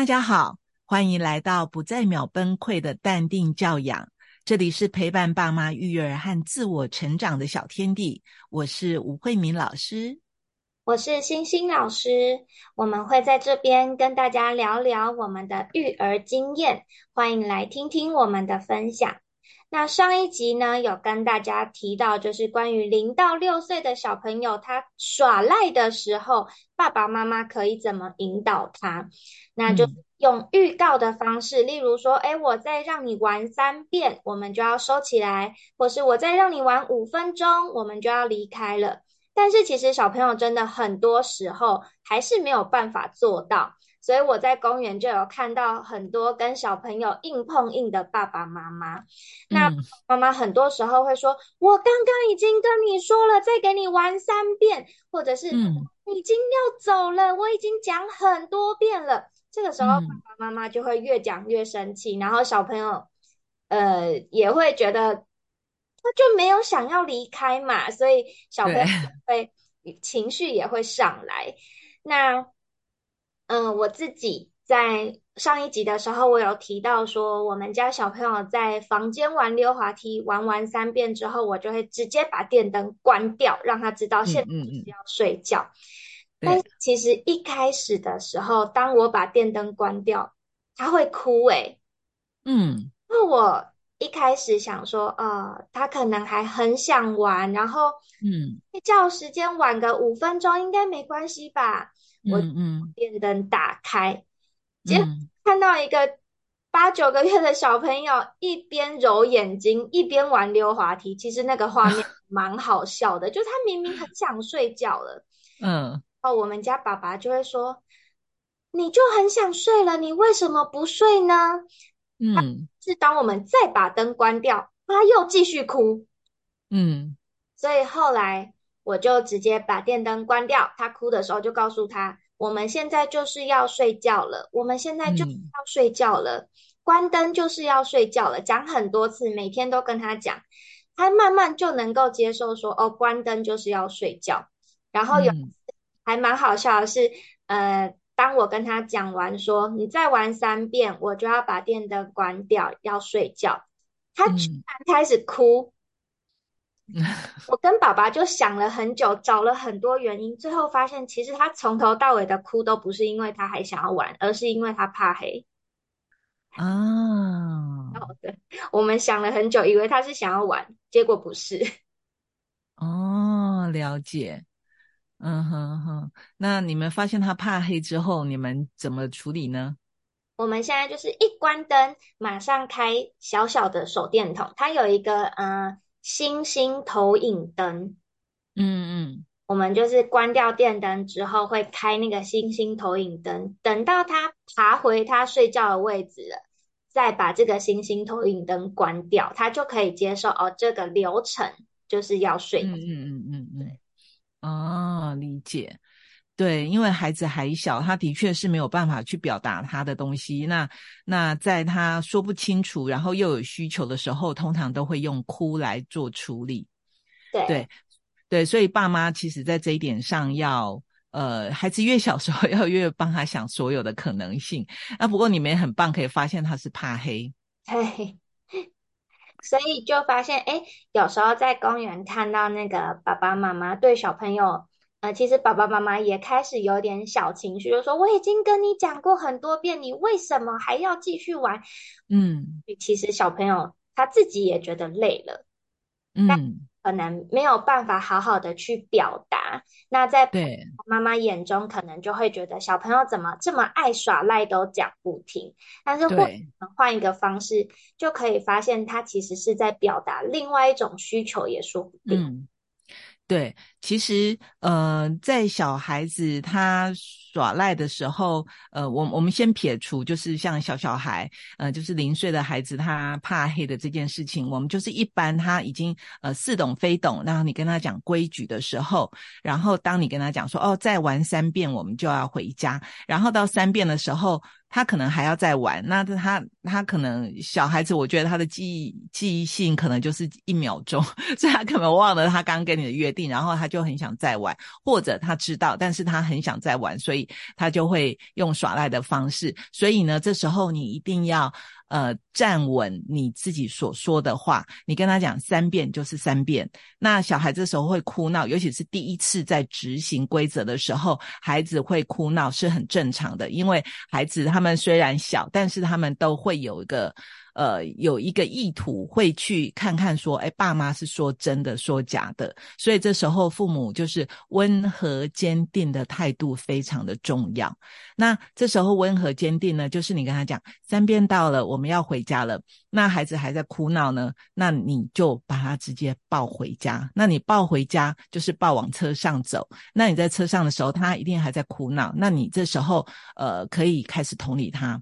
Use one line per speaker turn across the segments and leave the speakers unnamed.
大家好，欢迎来到不再秒崩溃的淡定教养。这里是陪伴爸妈育儿和自我成长的小天地。我是吴慧敏老师，
我是星星老师。我们会在这边跟大家聊聊我们的育儿经验，欢迎来听听我们的分享。那上一集呢，有跟大家提到，就是关于零到六岁的小朋友，他耍赖的时候，爸爸妈妈可以怎么引导他？那就用预告的方式，例如说，哎，我再让你玩三遍，我们就要收起来；或是我再让你玩五分钟，我们就要离开了。但是其实小朋友真的很多时候还是没有办法做到。所以我在公园就有看到很多跟小朋友硬碰硬的爸爸妈妈。那妈妈很多时候会说：“我刚刚已经跟你说了，再给你玩三遍，或者是已经要走了，我已经讲很多遍了。”这个时候爸爸妈妈就会越讲越生气，然后小朋友呃也会觉得他就没有想要离开嘛，所以小朋友会情绪也会上来。那嗯，我自己在上一集的时候，我有提到说，我们家小朋友在房间玩溜滑梯，玩完三遍之后，我就会直接把电灯关掉，让他知道现在是要睡觉。但其实一开始的时候，当我把电灯关掉，他会哭诶。
嗯，
那我一开始想说，呃，他可能还很想玩，然后嗯，睡觉时间晚个五分钟应该没关系吧。我嗯，电灯打开，结果看到一个八九个月的小朋友一边揉眼睛一边玩溜滑梯，其实那个画面 蛮好笑的，就他明明很想睡觉了，嗯，哦，我们家爸爸就会说，你就很想睡了，你为什么不睡呢？嗯，是当我们再把灯关掉，他又继续哭，嗯，所以后来。我就直接把电灯关掉，他哭的时候就告诉他，我们现在就是要睡觉了，我们现在就是要睡觉了，关灯就是要睡觉了，讲很多次，每天都跟他讲，他慢慢就能够接受说，哦，关灯就是要睡觉。然后有还蛮好笑的是，呃，当我跟他讲完说，你再玩三遍，我就要把电灯关掉，要睡觉，他居然开始哭。我跟爸爸就想了很久，找了很多原因，最后发现其实他从头到尾的哭都不是因为他还想要玩，而是因为他怕黑。
啊，
好的，我们想了很久，以为他是想要玩，结果不是。
哦，了解。嗯哼哼，那你们发现他怕黑之后，你们怎么处理呢？
我们现在就是一关灯，马上开小小的手电筒，它有一个嗯。星星投影灯，嗯嗯，我们就是关掉电灯之后，会开那个星星投影灯，等到他爬回他睡觉的位置了，再把这个星星投影灯关掉，他就可以接受哦。这个流程就是要睡。嗯
嗯嗯嗯嗯，哦，理解。对，因为孩子还小，他的确是没有办法去表达他的东西。那那在他说不清楚，然后又有需求的时候，通常都会用哭来做处理。
对
对对，所以爸妈其实在这一点上要，呃，孩子越小时候要越帮他想所有的可能性。那不过你们也很棒，可以发现他是怕黑。
对，所以就发现，哎，有时候在公园看到那个爸爸妈妈对小朋友。呃，其实爸爸妈妈也开始有点小情绪，就说我已经跟你讲过很多遍，你为什么还要继续玩？嗯，其实小朋友他自己也觉得累了，嗯，可能没有办法好好的去表达。那在
对
妈妈眼中，可能就会觉得小朋友怎么这么爱耍赖，都讲不听。但是或换一个方式，就可以发现他其实是在表达另外一种需求，也说不定。
对，其实呃，在小孩子他耍赖的时候，呃，我我们先撇除，就是像小小孩，呃，就是零岁的孩子他怕黑的这件事情，我们就是一般他已经呃似懂非懂，然后你跟他讲规矩的时候，然后当你跟他讲说哦，再玩三遍我们就要回家，然后到三遍的时候。他可能还要再玩，那他他可能小孩子，我觉得他的记忆记忆性可能就是一秒钟，所以他可能忘了他刚跟你的约定，然后他就很想再玩，或者他知道，但是他很想再玩，所以他就会用耍赖的方式。所以呢，这时候你一定要呃站稳你自己所说的话，你跟他讲三遍就是三遍。那小孩这时候会哭闹，尤其是第一次在执行规则的时候，孩子会哭闹是很正常的，因为孩子他们虽然小，但是他们都会有一个。呃，有一个意图会去看看说，哎，爸妈是说真的，说假的，所以这时候父母就是温和坚定的态度非常的重要。那这时候温和坚定呢，就是你跟他讲三遍到了，我们要回家了，那孩子还在哭闹呢，那你就把他直接抱回家。那你抱回家就是抱往车上走。那你在车上的时候，他一定还在哭闹，那你这时候呃可以开始同理他。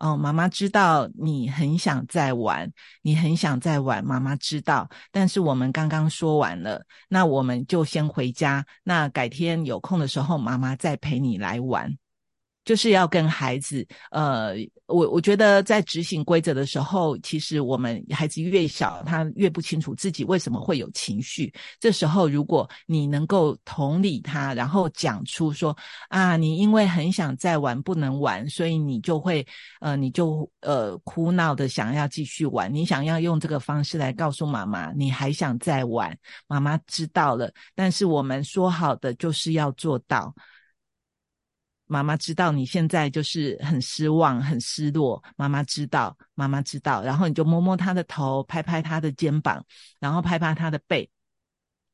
哦，妈妈知道你很想再玩，你很想再玩，妈妈知道。但是我们刚刚说完了，那我们就先回家。那改天有空的时候，妈妈再陪你来玩。就是要跟孩子，呃，我我觉得在执行规则的时候，其实我们孩子越小，他越不清楚自己为什么会有情绪。这时候，如果你能够同理他，然后讲出说啊，你因为很想再玩不能玩，所以你就会，呃，你就呃哭闹的想要继续玩，你想要用这个方式来告诉妈妈，你还想再玩，妈妈知道了，但是我们说好的就是要做到。妈妈知道你现在就是很失望、很失落。妈妈知道，妈妈知道。然后你就摸摸他的头，拍拍他的肩膀，然后拍拍他的背，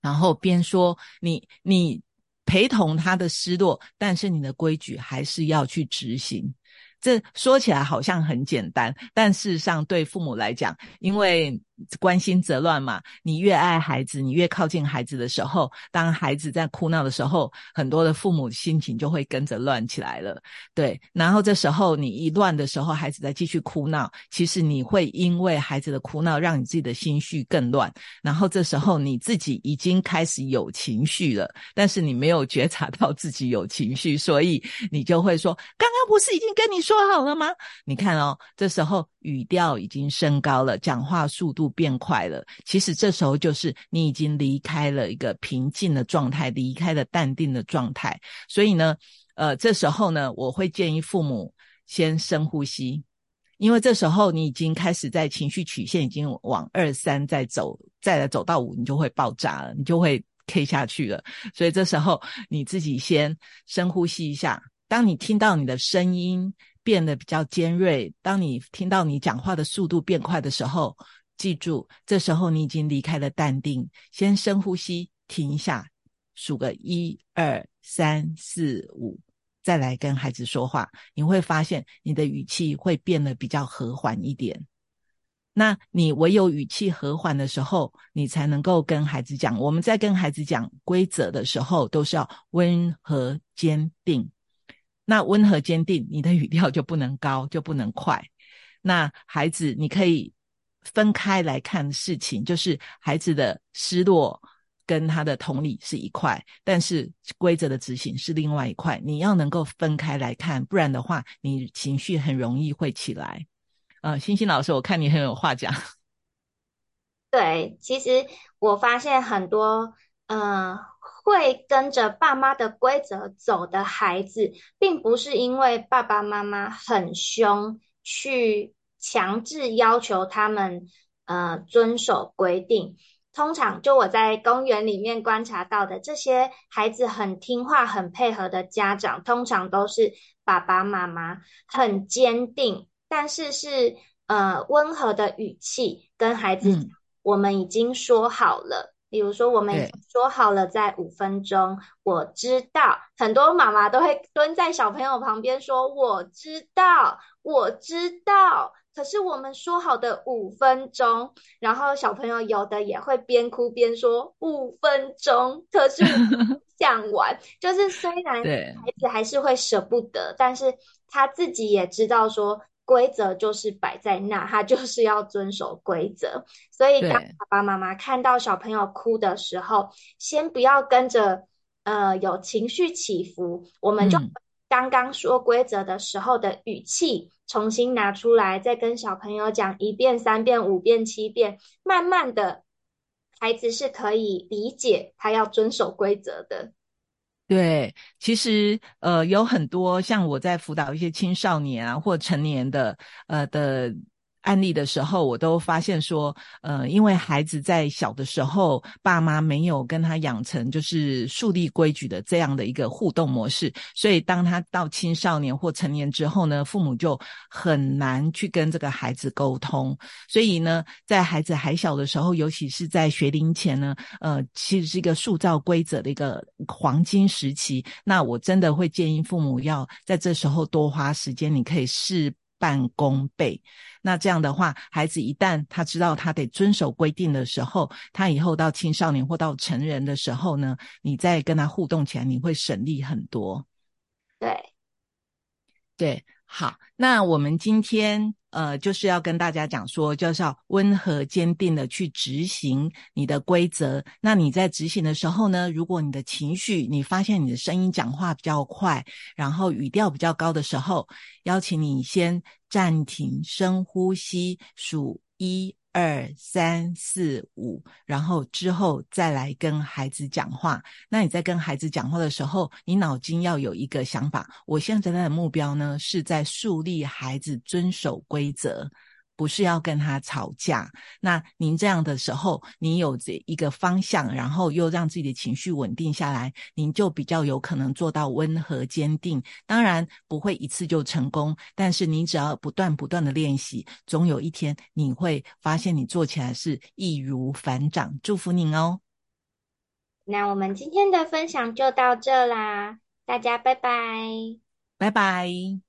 然后边说：“你你陪同他的失落，但是你的规矩还是要去执行。”这说起来好像很简单，但事实上对父母来讲，因为。关心则乱嘛，你越爱孩子，你越靠近孩子的时候，当孩子在哭闹的时候，很多的父母心情就会跟着乱起来了。对，然后这时候你一乱的时候，孩子在继续哭闹，其实你会因为孩子的哭闹，让你自己的心绪更乱。然后这时候你自己已经开始有情绪了，但是你没有觉察到自己有情绪，所以你就会说：“刚刚不是已经跟你说好了吗？”你看哦，这时候语调已经升高了，讲话速度。变快了，其实这时候就是你已经离开了一个平静的状态，离开了淡定的状态。所以呢，呃，这时候呢，我会建议父母先深呼吸，因为这时候你已经开始在情绪曲线已经往二三再走，再来走到五，你就会爆炸了，你就会 K 下去了。所以这时候你自己先深呼吸一下，当你听到你的声音变得比较尖锐，当你听到你讲话的速度变快的时候。记住，这时候你已经离开了淡定，先深呼吸，停一下，数个一二三四五，再来跟孩子说话。你会发现你的语气会变得比较和缓一点。那你唯有语气和缓的时候，你才能够跟孩子讲。我们在跟孩子讲规则的时候，都是要温和坚定。那温和坚定，你的语调就不能高，就不能快。那孩子，你可以。分开来看事情，就是孩子的失落跟他的同理是一块，但是规则的执行是另外一块。你要能够分开来看，不然的话，你情绪很容易会起来。呃，星星老师，我看你很有话讲。
对，其实我发现很多，嗯，会跟着爸妈的规则走的孩子，并不是因为爸爸妈妈很凶去。强制要求他们呃遵守规定，通常就我在公园里面观察到的这些孩子很听话、很配合的家长，通常都是爸爸妈妈很坚定，但是是呃温和的语气跟孩子，我们已经说好了，比如说我们说好了在五分钟，我知道。很多妈妈都会蹲在小朋友旁边说我知道，我知道。可是我们说好的五分钟，然后小朋友有的也会边哭边说五分钟，可是想玩，就是虽然孩子还是会舍不得，但是他自己也知道说规则就是摆在那，他就是要遵守规则。所以当爸爸妈妈看到小朋友哭的时候，先不要跟着呃有情绪起伏，我们就刚刚说规则的时候的语气。重新拿出来，再跟小朋友讲一遍、三遍、五遍、七遍，慢慢的，孩子是可以理解他要遵守规则的。
对，其实呃有很多像我在辅导一些青少年啊或成年的呃的。案例的时候，我都发现说，呃，因为孩子在小的时候，爸妈没有跟他养成就是树立规矩的这样的一个互动模式，所以当他到青少年或成年之后呢，父母就很难去跟这个孩子沟通。所以呢，在孩子还小的时候，尤其是在学龄前呢，呃，其实是一个塑造规则的一个黄金时期。那我真的会建议父母要在这时候多花时间，你可以试半功倍。那这样的话，孩子一旦他知道他得遵守规定的时候，他以后到青少年或到成人的时候呢，你再跟他互动起来，你会省力很多。
对，
对，好，那我们今天呃就是要跟大家讲说，就是要温和坚定的去执行你的规则。那你在执行的时候呢，如果你的情绪，你发现你的声音讲话比较快，然后语调比较高的时候，邀请你先。暂停，深呼吸，数一二三四五，然后之后再来跟孩子讲话。那你在跟孩子讲话的时候，你脑筋要有一个想法：我现在的目标呢，是在树立孩子遵守规则。不是要跟他吵架，那您这样的时候，你有这一个方向，然后又让自己的情绪稳定下来，您就比较有可能做到温和坚定。当然不会一次就成功，但是你只要不断不断的练习，总有一天你会发现你做起来是易如反掌。祝福您哦！
那我们今天的分享就到这啦，大家拜拜，
拜拜。